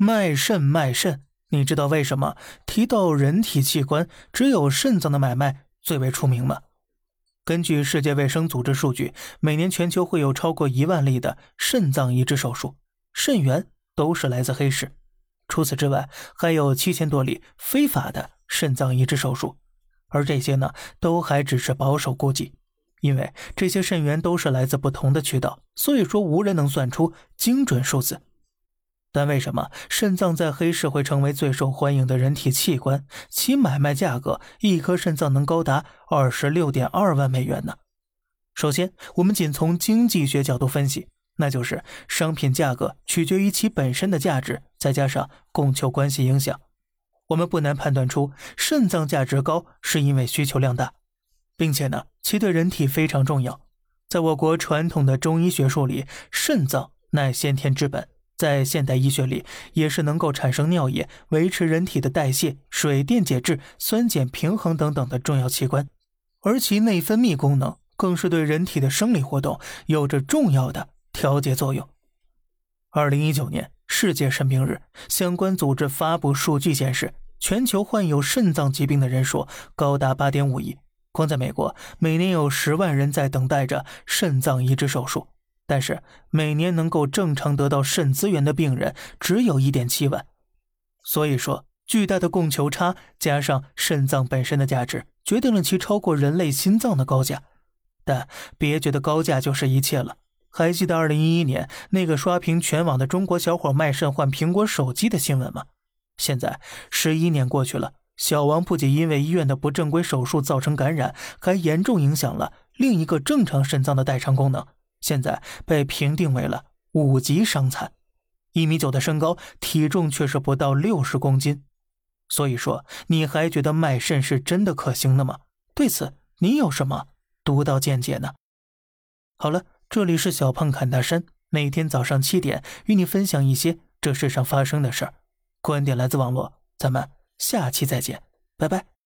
卖肾卖肾，你知道为什么提到人体器官，只有肾脏的买卖最为出名吗？根据世界卫生组织数据，每年全球会有超过一万例的肾脏移植手术，肾源都是来自黑市。除此之外，还有七千多例非法的肾脏移植手术，而这些呢，都还只是保守估计，因为这些肾源都是来自不同的渠道，所以说无人能算出精准数字。但为什么肾脏在黑市会成为最受欢迎的人体器官？其买卖价格，一颗肾脏能高达二十六点二万美元呢？首先，我们仅从经济学角度分析。那就是商品价格取决于其本身的价值，再加上供求关系影响。我们不难判断出，肾脏价值高是因为需求量大，并且呢，其对人体非常重要。在我国传统的中医学术里，肾脏乃先天之本，在现代医学里也是能够产生尿液、维持人体的代谢、水电解质、酸碱平衡等等的重要器官，而其内分泌功能更是对人体的生理活动有着重要的。调节作用。二零一九年世界肾病日，相关组织发布数据显示，全球患有肾脏疾病的人数高达八点五亿。光在美国，每年有十万人在等待着肾脏移植手术，但是每年能够正常得到肾资源的病人只有一点七万。所以说，巨大的供求差加上肾脏本身的价值，决定了其超过人类心脏的高价。但别觉得高价就是一切了。还记得二零一一年那个刷屏全网的中国小伙卖肾换苹果手机的新闻吗？现在十一年过去了，小王不仅因为医院的不正规手术造成感染，还严重影响了另一个正常肾脏的代偿功能，现在被评定为了五级伤残。一米九的身高，体重却是不到六十公斤。所以说，你还觉得卖肾是真的可行的吗？对此，你有什么独到见解呢？好了。这里是小胖侃大山，每天早上七点与你分享一些这世上发生的事儿，观点来自网络，咱们下期再见，拜拜。